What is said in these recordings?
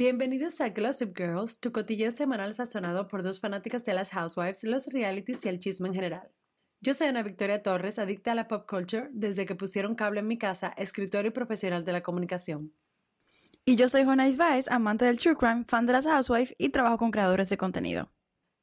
Bienvenidos a Gossip Girls, tu cotilleo semanal sazonado por dos fanáticas de las housewives, los realities y el chisme en general. Yo soy Ana Victoria Torres, adicta a la pop culture desde que pusieron cable en mi casa, escritora y profesional de la comunicación. Y yo soy Juana Isbaez, amante del true crime, fan de las housewives y trabajo con creadores de contenido.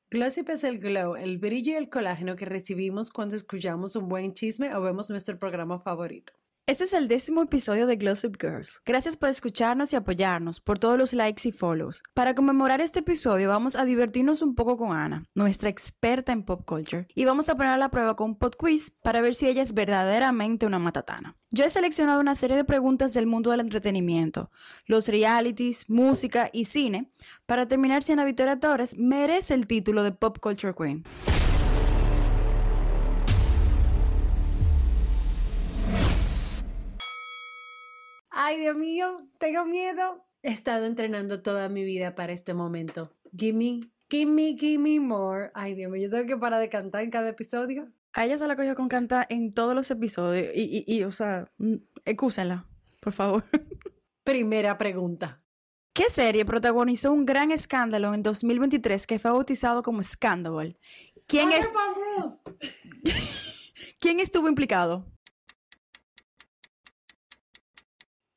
Glossip es el glow, el brillo y el colágeno que recibimos cuando escuchamos un buen chisme o vemos nuestro programa favorito. Este es el décimo episodio de Glossip Girls. Gracias por escucharnos y apoyarnos, por todos los likes y follows. Para conmemorar este episodio vamos a divertirnos un poco con Ana, nuestra experta en pop culture, y vamos a poner a la prueba con un pod quiz para ver si ella es verdaderamente una matatana. Yo he seleccionado una serie de preguntas del mundo del entretenimiento, los realities, música y cine, para terminar si Ana Victoria Torres merece el título de Pop Culture Queen. Ay, Dios mío, tengo miedo. He estado entrenando toda mi vida para este momento. Gimme, gimme, gimme more. Ay, Dios mío, yo tengo que parar de cantar en cada episodio. A ella se la cogió con cantar en todos los episodios y, y, y o sea, excúsenla, por favor. Primera pregunta. ¿Qué serie protagonizó un gran escándalo en 2023 que fue bautizado como Scandal? ¿Quién, es... ¿Quién estuvo implicado?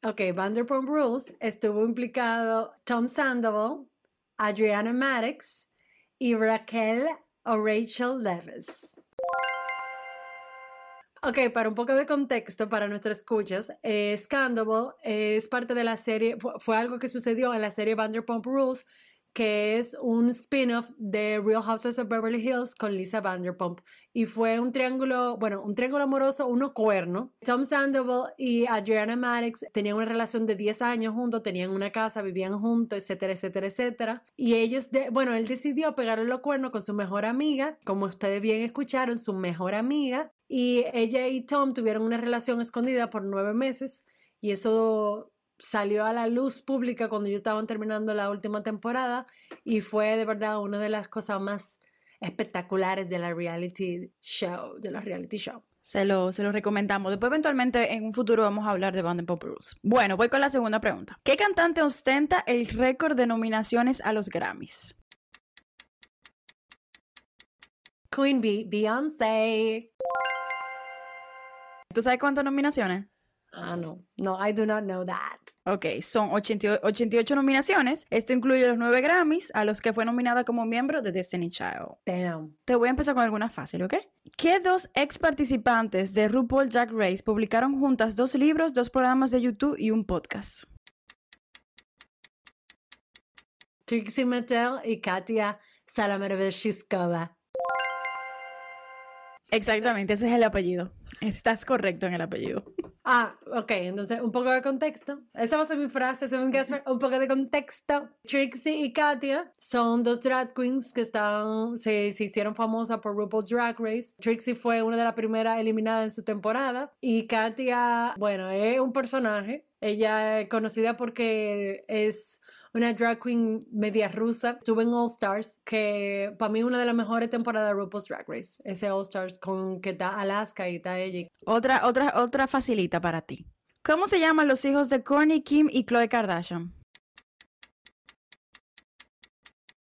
Ok, Vanderpump Rules estuvo implicado Tom Sandoval, Adriana Maddox y Raquel o Rachel Levis. Ok, para un poco de contexto para nuestros escuchas, eh, Scandal es parte de la serie, fue, algo que sucedió en la serie Vanderpump Rules, que es un spin-off de Real Houses of Beverly Hills con Lisa Vanderpump. Y fue un triángulo, bueno, un triángulo amoroso, uno cuerno. Tom Sandoval y Adriana Maddox tenían una relación de 10 años juntos, tenían una casa, vivían juntos, etcétera, etcétera, etcétera. Y ellos, bueno, él decidió pegarle los cuernos con su mejor amiga, como ustedes bien escucharon, su mejor amiga. Y ella y Tom tuvieron una relación escondida por nueve meses. Y eso salió a la luz pública cuando ellos estaban terminando la última temporada y fue de verdad una de las cosas más espectaculares de la reality show, de la reality show. Se lo, se lo recomendamos. Después, eventualmente, en un futuro vamos a hablar de Vanderpump Rules. Bueno, voy con la segunda pregunta. ¿Qué cantante ostenta el récord de nominaciones a los Grammys? Queen Bee, Beyoncé. ¿Tú sabes cuántas nominaciones? Ah, no. No, I do not know that. Ok, son 88, 88 nominaciones. Esto incluye los 9 Grammys a los que fue nominada como miembro de Destiny Child. Damn. Te voy a empezar con alguna fácil, ¿ok? ¿Qué dos ex participantes de RuPaul Drag Race publicaron juntas dos libros, dos programas de YouTube y un podcast? Trixie Mattel y Katia Salamerveshishkova. Exactamente, ese es el apellido. Estás correcto en el apellido. Ah, ok, entonces un poco de contexto. Esa va a ser mi frase, un poco de contexto. Trixie y Katia son dos drag queens que están, se, se hicieron famosas por RuPaul's Drag Race. Trixie fue una de las primeras eliminadas en su temporada y Katia, bueno, es un personaje. Ella es conocida porque es una drag queen media rusa. Estuvo en All Stars, que para mí es una de las mejores temporadas de RuPaul's Drag Race. Ese All Stars con que está Alaska y está ella. Otra, otra, otra facilita para ti. ¿Cómo se llaman los hijos de Kourtney, Kim y Khloe Kardashian?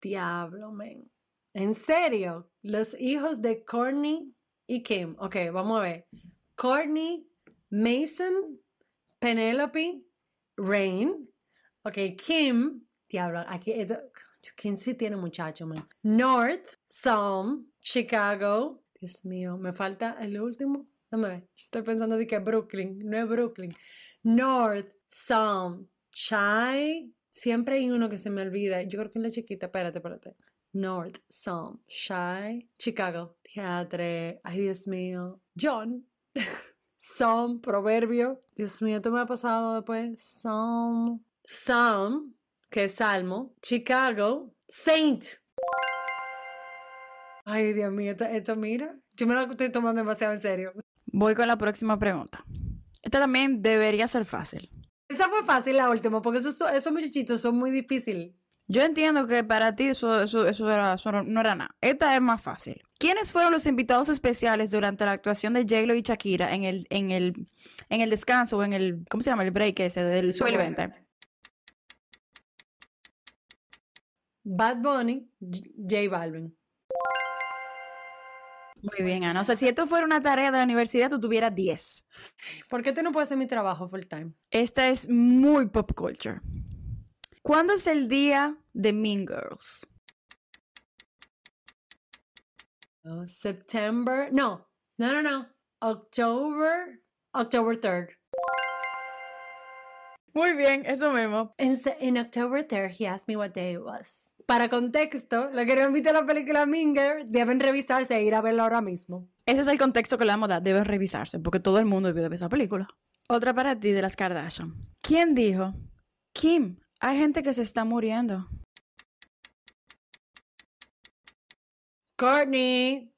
Diablo, man. ¿En serio? Los hijos de Kourtney y Kim. Ok, vamos a ver. Kourtney, Mason, Penelope, Rain. Ok, Kim, diablo, aquí, Kim sí tiene muchacho, man. North, Psalm, Chicago. Dios mío, me falta el último. Dame ver, estoy pensando de que Brooklyn, no es Brooklyn. North, Psalm, Chai. Siempre hay uno que se me olvida. Yo creo que es la chiquita, espérate, espérate. North, Psalm, Shy, Chicago, Teatre, ay Dios mío, John. Psalm, proverbio. Dios mío, esto me ha pasado después. Psalm, Psalm, que es Salmo. Chicago, Saint. Ay, Dios mío, esto, esto, mira. Yo me lo estoy tomando demasiado en serio. Voy con la próxima pregunta. Esta también debería ser fácil. Esa fue fácil la última, porque esos, esos muchachitos son muy difíciles. Yo entiendo que para ti eso, eso, eso, era, eso no era nada. Esta es más fácil. ¿Quiénes fueron los invitados especiales durante la actuación de J-Lo y Shakira en el, en el, en el descanso o en el, ¿cómo se llama? El break ese del 2020? Bad Bunny, J Balvin. Muy bien, Ana. O sea, si esto fuera una tarea de la universidad, tú tuvieras 10. ¿Por qué tú no puedes hacer mi trabajo full time? Esta es muy pop culture. ¿Cuándo es el día de Mean Girls? Oh, September. No, no, no, no. October. October 3rd. Muy bien, eso mismo. En, October 3rd, he asked me what day it was. Para contexto, lo que no visto la película Minger, deben revisarse e ir a verla ahora mismo. Ese es el contexto que le damos dar, deben revisarse, porque todo el mundo debe ver esa película. Otra para ti de las Kardashian. ¿Quién dijo? Kim, hay gente que se está muriendo. Courtney.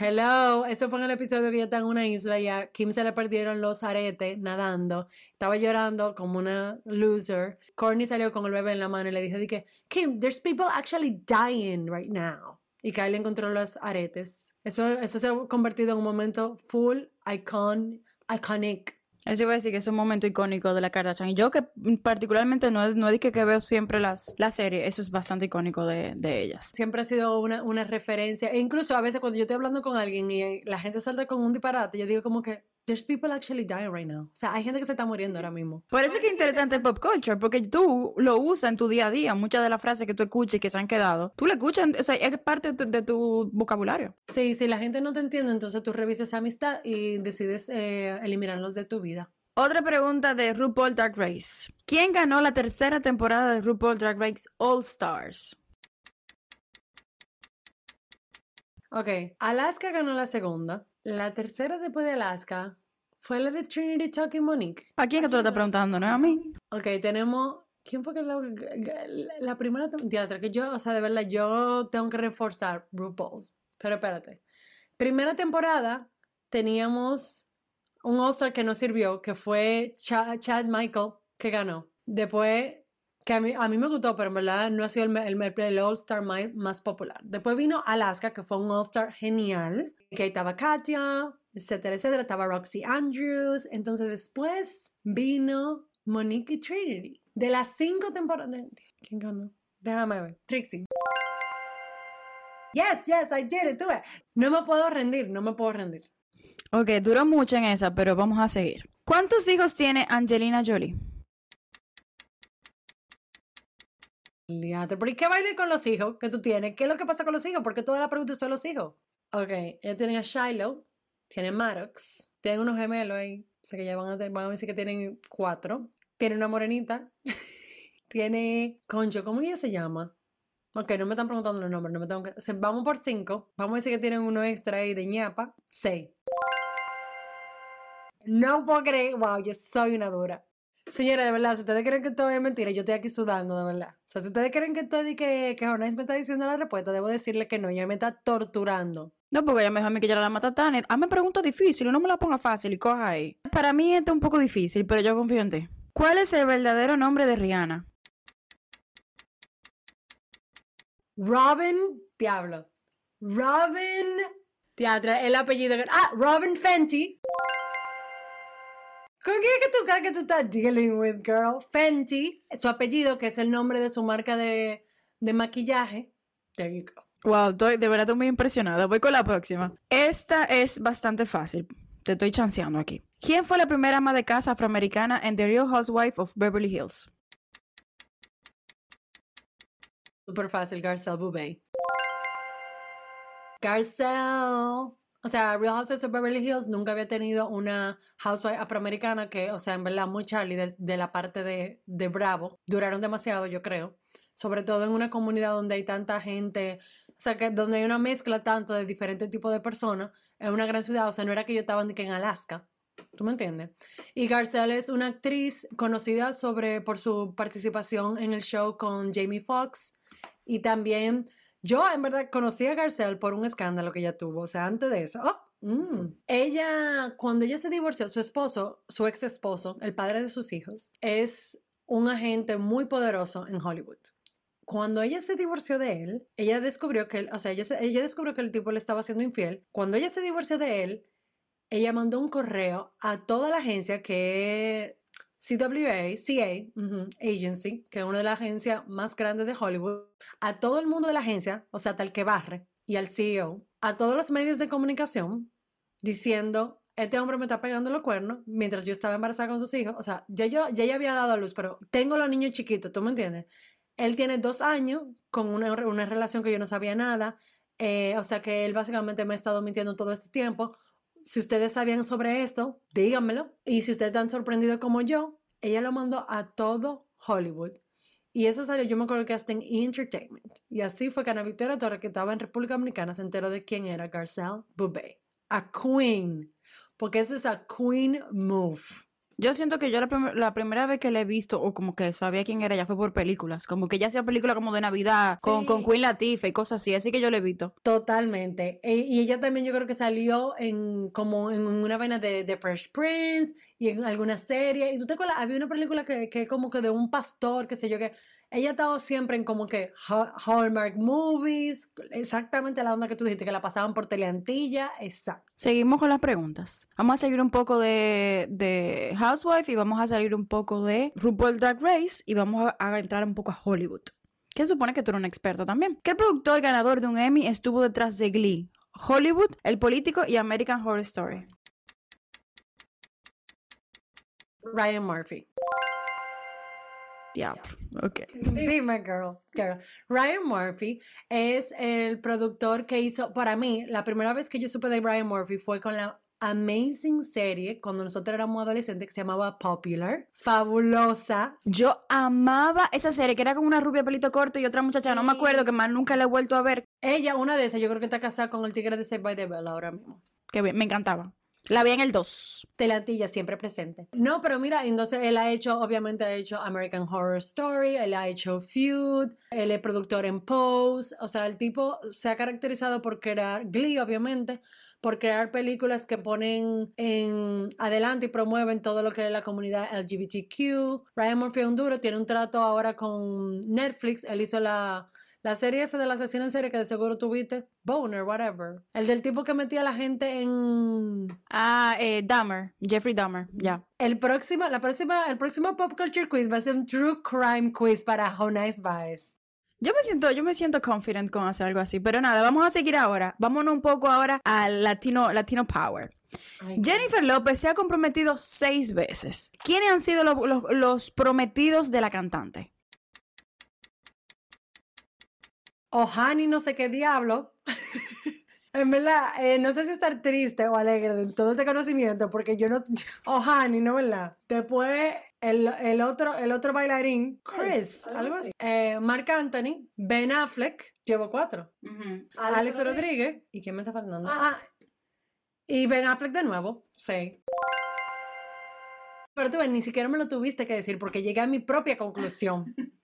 Hello, eso fue en el episodio que ella está en una isla y Kim se le perdieron los aretes nadando. Estaba llorando como una loser. Courtney salió con el bebé en la mano y le dijo, que, Kim, there's people actually dying right now. Y Kyle encontró los aretes. Eso, eso se ha convertido en un momento full icon, iconic eso iba a decir que es un momento icónico de la Kardashian. Y yo que particularmente no, no es que, que veo siempre las, la serie, eso es bastante icónico de, de, ellas. Siempre ha sido una, una referencia. E incluso a veces cuando yo estoy hablando con alguien y la gente salta con un disparate, yo digo como que, there's people actually dying right now. O sea, hay gente que se está muriendo ahora mismo. Por eso es que es interesante el pop culture, porque tú lo usas en tu día a día. Muchas de las frases que tú escuchas y que se han quedado, tú la escuchas, o sea, es parte de tu, vocabulario. Sí, si la gente no te entiende, entonces tú revisas esa amistad y decides eh, eliminarlos de tu vida. Otra pregunta de RuPaul Drag Race. ¿Quién ganó la tercera temporada de RuPaul Drag Race All Stars? Ok, Alaska ganó la segunda. La tercera después de Alaska fue la de Trinity Talking Monique. ¿A quién que tú le estás preguntando, no a mí? Ok, tenemos. ¿Quién fue que la, la primera teatro que yo, o sea, de verdad, yo tengo que reforzar RuPaul. Pero espérate. Primera temporada teníamos un All-Star que no sirvió, que fue Chad Michael, que ganó. Después, que a mí, me gustó, pero en verdad no ha sido el, el, All-Star más popular. Después vino Alaska, que fue un All-Star genial, que estaba Katia, etcétera, etcétera, estaba Roxy Andrews. Entonces después vino Monique Trinity. De las cinco temporadas. ¿Quién ganó? Déjame ver. Trixie. Yes, yes, I did it. No me puedo rendir, no me puedo rendir. Ok, duró mucho en esa, pero vamos a seguir. ¿Cuántos hijos tiene Angelina Jolie? ¿Por qué baile con los hijos que tú tienes? ¿Qué es lo que pasa con los hijos? Porque toda la pregunta son los hijos. Ok, ella tiene a Shiloh, tiene Maddox, tiene unos gemelos ahí, o sea que ya van a, van a decir que tienen cuatro. Tiene una morenita, tiene Concho, ¿cómo ella se llama? Ok, no me están preguntando los nombres, no me tengo que... vamos por cinco, vamos a decir que tienen uno extra ahí de ñapa, seis. No puedo creer, wow, yo soy una dura. Señora, de verdad, si ustedes creen que esto es mentira, yo estoy aquí sudando, de verdad. O sea, si ustedes creen que estoy que, que me está diciendo la respuesta, debo decirle que no, ella me está torturando. No, porque ella me dijo a mí que yo era la matatane. Ah, me pregunta difícil, no me la ponga fácil y coja ahí. Para mí esto es un poco difícil, pero yo confío en ti. ¿Cuál es el verdadero nombre de Rihanna? Robin, diablo. Robin, teatro, el apellido. Ah, Robin Fenty. ¿Con quién es que tú crees que tú estás dealing with, girl? Fenty, su apellido, que es el nombre de su marca de, de maquillaje. There you go. Wow, de verdad estoy muy impresionada. Voy con la próxima. Esta es bastante fácil. Te estoy chanceando aquí. ¿Quién fue la primera ama de casa afroamericana en The Real Housewife of Beverly Hills? Super fácil, Garcelle Boubet. Garcelle. O sea, Real Housewives of Beverly Hills nunca había tenido una housewife afroamericana que, o sea, en verdad, muy Charlie de, la parte de, de, Bravo. Duraron demasiado, yo creo. Sobre todo en una comunidad donde hay tanta gente, o sea, que donde hay una mezcla tanto de diferentes tipos de personas. En una gran ciudad, o sea, no era que yo estaba en Alaska. ¿Tú me entiendes? Y Garcelle es una actriz conocida sobre, por su participación en el show con Jamie Foxx y también yo en verdad conocí a Garcelle por un escándalo que ella tuvo, o sea, antes de eso. Oh, mm. Ella, cuando ella se divorció, su esposo, su ex esposo, el padre de sus hijos, es un agente muy poderoso en Hollywood. Cuando ella se divorció de él, ella descubrió que, o sea, ella, ella descubrió que el tipo le estaba siendo infiel. Cuando ella se divorció de él, ella mandó un correo a toda la agencia que CWA, CA, ujú, Agency, que es una de las agencias más grandes de Hollywood, a todo el mundo de la agencia, o sea, el que barre, y al CEO, a todos los medios de comunicación, diciendo, este hombre me está pegando los cuernos mientras yo estaba embarazada con sus hijos. O sea, ya yo ya ella había dado a luz, pero tengo los niños chiquitos, ¿tú me entiendes? Él tiene dos años con una, una relación que yo no sabía nada. eh, o sea que él básicamente me ha estado mintiendo todo este tiempo. Si ustedes sabían sobre esto, díganmelo. Y si ustedes están sorprendidos como yo, ella lo mandó a todo Hollywood. Y eso salió, yo me acuerdo que hasta en! Entertainment. Y así fue que Ana Victoria Torres, que estaba en República Dominicana, se enteró de quién era Garcelle Boubet. A queen. Porque eso es a queen move. Yo siento que yo la, prim- la primera vez que la he visto, o como que sabía quién era, ya fue por películas. Como que ya hacía películas como de Navidad, con, con. Queen Latifah y cosas así. Así que yo la he visto. Totalmente. E- y ella también yo creo que salió en como en una vaina de, de Fresh Prince y en alguna serie. Y tú te acuerdas, había una película que, que como que de un pastor, qué sé yo, que ella ha estado siempre en como que Ha- Hallmark Movies, exactamente la onda que tú dijiste, que la pasaban por Teleantilla, exacto. Seguimos con las preguntas. Vamos a seguir un poco de, de Housewife y vamos a salir un poco de RuPaul Drag Race y vamos a, a entrar un poco a Hollywood. Que supone que tú eres un experto también. ¿Qué productor ganador de un Emmy estuvo detrás de Glee? Hollywood, El Político y American Horror Story. Ryan Murphy. Diablo. Ok. Dime, girl, girl. Ryan Murphy es el productor que hizo, para mí, la primera vez que yo supe de Ryan Murphy fue con la amazing serie cuando nosotros éramos adolescentes que se llamaba Popular. Fabulosa. Yo amaba esa serie que era como una rubia pelito corto y otra muchacha, no me acuerdo, que más nunca la he vuelto a ver. Ella, una de esas, yo creo que está casada con el tigre de Saved by the Bell ahora mismo. Que me encantaba. La vi en el 2. Telantilla siempre presente. No, pero mira, entonces él ha hecho, obviamente ha hecho American Horror Story, él ha hecho Feud, él es productor en Pose, o sea, el tipo se ha caracterizado por crear, Glee obviamente, por crear películas que ponen en adelante y promueven todo lo que es la comunidad LGBTQ. Ryan Murphy duro, tiene un trato ahora con Netflix, él hizo la... La serie esa del asesino en serie que de seguro tuviste, Boner, whatever. El del tipo que metía a la gente en Ah, eh, Dahmer, Jeffrey Dahmer, ya. el próximo, la próxima, el próximo Pop Culture Quiz va a ser un True Crime Quiz para Nice Bias. Yo me siento, yo me siento confident con hacer algo así, pero nada, vamos a seguir ahora. Vámonos un poco ahora al Latino, Latino Power. Jennifer López se ha comprometido seis veces. ¿Quiénes han sido lo- lo- los prometidos de la cantante? Ohani no sé qué diablo. en verdad, eh, no sé si estar triste o alegre de todo este conocimiento, porque yo no... Ohani, ¿no verdad? Después, el, el otro, el otro bailarín, Chris, algo así. Eh, Mark Anthony, Ben Affleck, llevo cuatro. Alex Rodríguez. ¿Y quién me está faltando? Ah, y Ben Affleck de nuevo, sí. Pero tú ves, ni siquiera me lo tuviste que decir porque llegué a mi propia conclusión.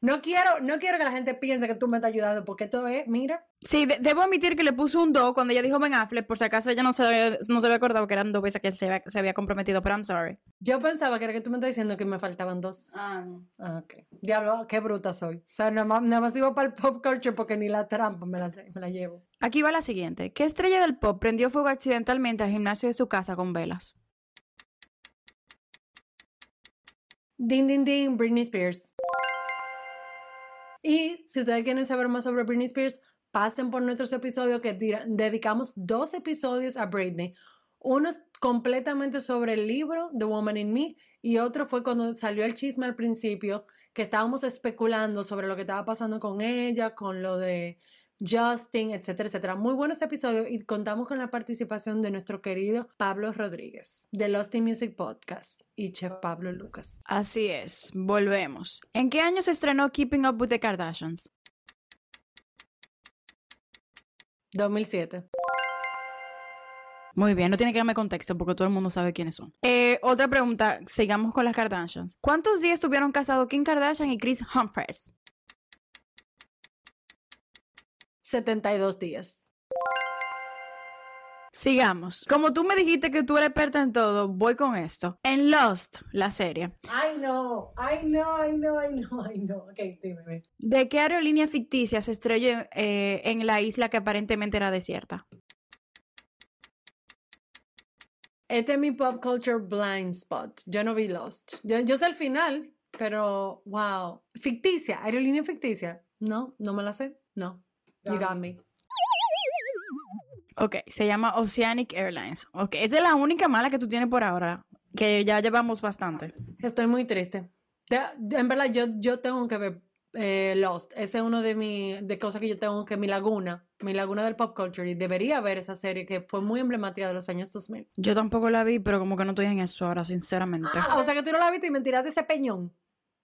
No quiero, no quiero que la gente piense que tú me estás ayudando porque esto es, mira, Sí, de- debo admitir que le puso un do cuando ella dijo Ben Affleck, por si acaso ella no se, había- no se había acordado que eran dos veces que él se había, se había comprometido, pero I'm sorry. yo pensaba que era que tú me estás diciendo que me faltaban dos. Ah, ok. Diablo, qué bruta soy. O sea, nada más, nada más iba para el pop culture porque ni la trampa me la, me la llevo. Aquí va la siguiente. ¿Qué estrella del pop prendió fuego accidentalmente al gimnasio de su casa con velas? Ding, ding, ding, Britney Spears. Y si ustedes quieren saber más sobre Britney Spears, pasen por nuestros episodios que dedicamos dos episodios a Britney. Uno completamente sobre el libro The Woman in Me y otro fue cuando salió el chisme al principio, que estábamos especulando sobre lo que estaba pasando con ella, con lo de Justin, etcétera, etcétera. Muy buenos episodios y contamos con la participación de nuestro querido Pablo Rodríguez de Lost in Music Podcast y Chef Pablo Lucas. Así es, volvemos. ¿En qué año se estrenó Keeping Up with the Kardashians? 2007. Muy bien, no tiene que darme contexto porque todo el mundo sabe quiénes son. Eh, otra pregunta, sigamos con las Kardashians. ¿Cuántos días estuvieron casados Kim Kardashian y Chris Humphries? 72 días. Sigamos. Como tú me dijiste que tú eres experta en todo, voy con esto. En Lost, la serie, I know, I know, I know, I know, I know. Ok, dime. ¿de qué aerolínea ficticia se estrelló eh, en la isla que aparentemente era desierta? Este es mi pop culture blind spot. Yo no vi Lost. Yo, yo sé el final, pero wow. Ficticia, aerolínea ficticia. No, no me la sé. No. You got me. Ok, se llama Oceanic Airlines. Ok, esa es la única mala que tú tienes por ahora, que ya llevamos bastante. Estoy muy triste. En verdad, yo, yo tengo que ver eh, Lost. Ese es uno de mis de cosas que yo tengo que mi laguna, mi laguna del pop culture. Y debería ver esa serie que fue muy emblemática de los años 2000. Yo tampoco la vi, pero como que no estoy en eso ahora, sinceramente. Ah, o sea que tú no la viste y me tiraste ese peñón.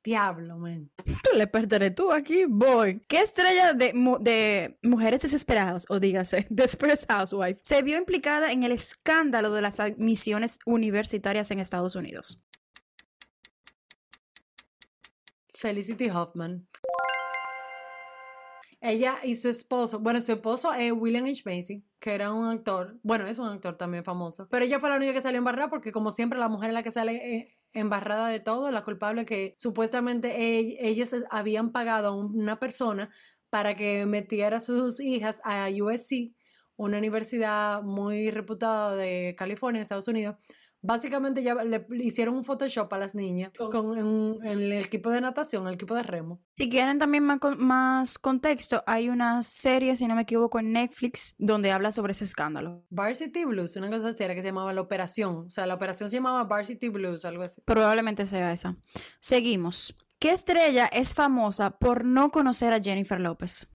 Diablo, man. Tú le perderé tú aquí, boy. ¿Qué estrella de, mu- de Mujeres Desesperadas, o dígase, Desperate Housewife, se vio implicada en el escándalo de las admisiones universitarias en Estados Unidos? Felicity Hoffman. Ella y su esposo, bueno, su esposo es William H. Macy, que era un actor, bueno, es un actor también famoso, pero ella fue la única que salió embarrada porque como siempre la mujer es la que sale eh, embarrada de todo, la culpable que supuestamente ell- ellos habían pagado a una persona para que metiera a sus hijas a USC, una universidad muy reputada de California, Estados Unidos. Básicamente ya le hicieron un Photoshop a las niñas con, en, el equipo de natación, el equipo de remo. Si quieren también más, más contexto, hay una serie, si no me equivoco, en Netflix donde habla sobre ese escándalo. Varsity Blues, una cosa así era que se llamaba La Operación. O sea, la operación se llamaba Varsity Blues, algo así. Probablemente sea esa. Seguimos. ¿Qué estrella es famosa por no conocer a Jennifer López?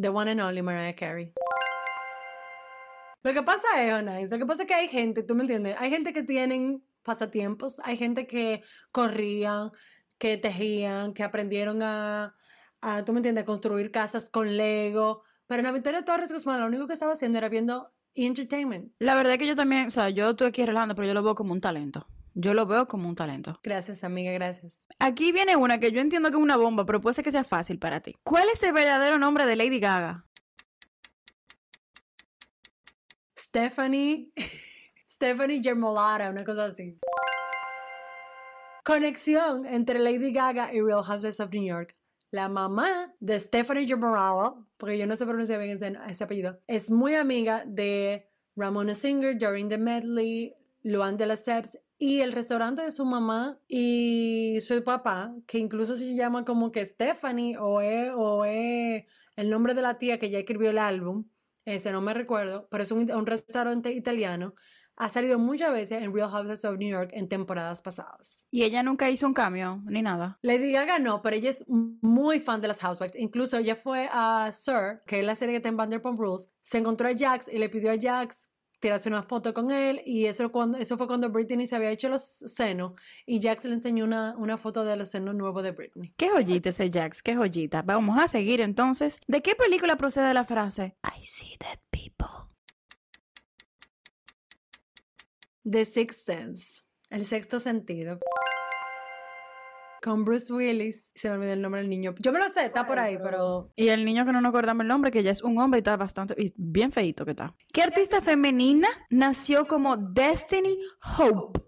The one and only Mariah Carey. Lo que pasa es, Anais, lo que pasa es que hay gente, tú me entiendes, hay gente que tienen pasatiempos, hay gente que corrían, que tejían, que aprendieron a, a, tú me entiendes, a construir casas con Lego, pero Ana Victoria Torres Guzmán lo único que estaba haciendo era viendo entertainment. La verdad es que yo también, o sea, yo estoy aquí relajando, pero yo lo veo como un talento. Yo lo veo como un talento. Gracias, amiga, gracias. Aquí viene una que yo entiendo que es una bomba, pero puede ser que sea fácil para ti. ¿Cuál es el verdadero nombre de Lady Gaga? Stephanie, Stephanie Germolata, una cosa así. Conexión entre Lady Gaga y Real Housewives of New York. La mamá de Stephanie Germolata, porque yo no sé pronunciar bien ese, apellido, es muy amiga de Ramona Singer, Doreen the Medley, Luan de Lesseps y el restaurante de su mamá y su papá, que incluso se llama como que Stephanie o o es el nombre de la tía que ya escribió el álbum ese no me recuerdo, pero es un, un restaurante italiano, ha salido muchas veces en Real Houses of New York en temporadas pasadas. Y ella nunca hizo un cambio, ni nada. Lady Gaga no, pero ella es muy fan de las Housewives. Incluso ella fue a Sir, que es la serie que está en Vanderpump Rules, se encontró a Jax y le pidió a Jax tirarse una foto con él y eso, cuando, eso fue cuando Britney se había hecho los senos y Jax le enseñó una, una foto de los senos nuevos de Britney. Qué joyita ese Jax, qué joyita. Vamos a seguir entonces. ¿De qué película procede la frase I see dead people? The Sixth Sense, el sexto sentido. Con Bruce Willis. Se me olvidó el nombre del niño. Yo me lo sé, está por ahí, pero. Y el niño que no nos acordamos el nombre, que ya es un hombre y está bastante, y bien feito que está. ¿Qué artista femenina nació como Destiny Hope?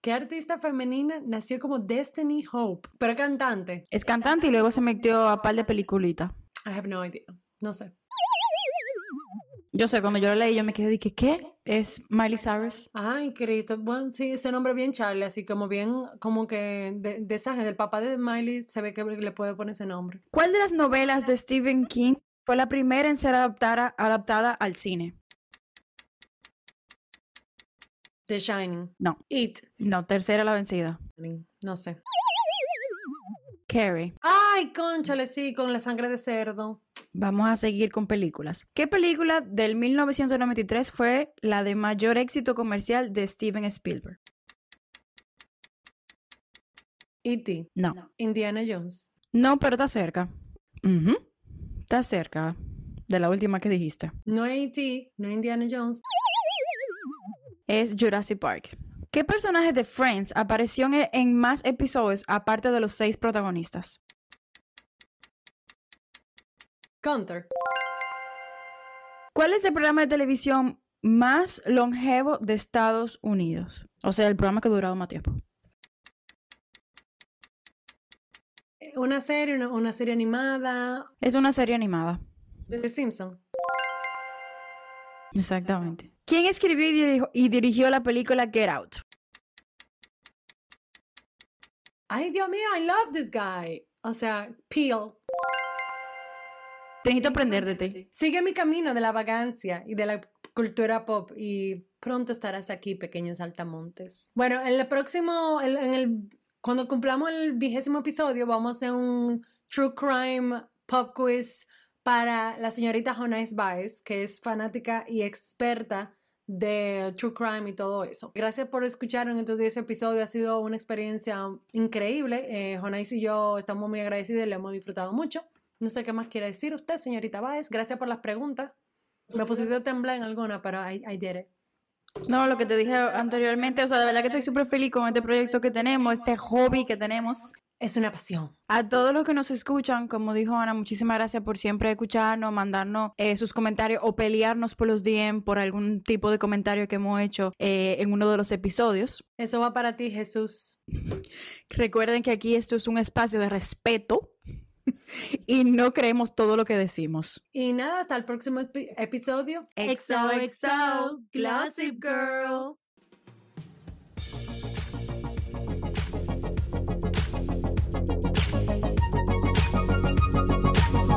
¿Qué artista femenina nació como Destiny Hope? Pero cantante. Es cantante y luego se metió a par de peliculitas. I have no idea. No sé. Yo sé, cuando yo lo leí, yo me quedé de que, ¿qué? Es Miley Cyrus. Ay, Cristo. Bueno, sí, ese nombre bien Charlie, así como bien, como que de, de esa gente. El papá de Miley se ve que le puede poner ese nombre. ¿Cuál de las novelas de Stephen King fue la primera en ser adaptada, adaptada al cine? The Shining. No. It. No, tercera la vencida. No sé. Carrie. Ay, conchale, sí, con la sangre de cerdo. Vamos a seguir con películas. ¿Qué película del 1993 fue la de mayor éxito comercial de Steven Spielberg? E.T. No. Indiana Jones. No, pero está cerca. Ujú. Está cerca de la última que dijiste. No es E.T., no es Indiana Jones. Es Jurassic Park. ¿Qué personaje de Friends apareció en, en más episodios aparte de los seis protagonistas? Counter. ¿Cuál es el programa de televisión más longevo de Estados Unidos? O sea, el programa que ha durado más tiempo. Una serie, una, una serie animada. Es una serie animada. de The Simpson. Exactamente. ¿Quién escribió y dirigió, y dirigió la película Get Out? Ay, Dios mío, I love this guy. O sea, Peel. Te necesito aprender de ti. Sigue mi camino de la vagancia y de la cultura pop y pronto estarás aquí, pequeños altamontes. Bueno, en el próximo, en, en el, cuando cumplamos el vigésimo episodio, vamos a hacer un True Crime Pop Quiz para la señorita Jonais Baez, que es fanática y experta de True Crime y todo eso. Gracias por escuchar en estos 10 episodios, ha sido una experiencia increíble. Eh, Jonais y yo estamos muy agradecidos y le hemos disfrutado mucho. No sé qué más quiere decir usted, señorita Baez. Gracias por las preguntas. Me pusiste a temblar en alguna, pero I, I did it. No, lo que te dije anteriormente, o sea, de verdad que estoy súper feliz con este proyecto que tenemos, este hobby que tenemos. Es una pasión. A todos los que nos escuchan, como dijo Ana, muchísimas gracias por siempre escucharnos, mandarnos eh, sus comentarios o pelearnos por los DM por algún tipo de comentario que hemos hecho eh, en uno de los episodios. Eso va para ti, Jesús. Recuerden que aquí esto es un espacio de respeto y no creemos todo lo que decimos. Y nada, hasta el próximo epi- episodio. XOXO, Gossip Girls.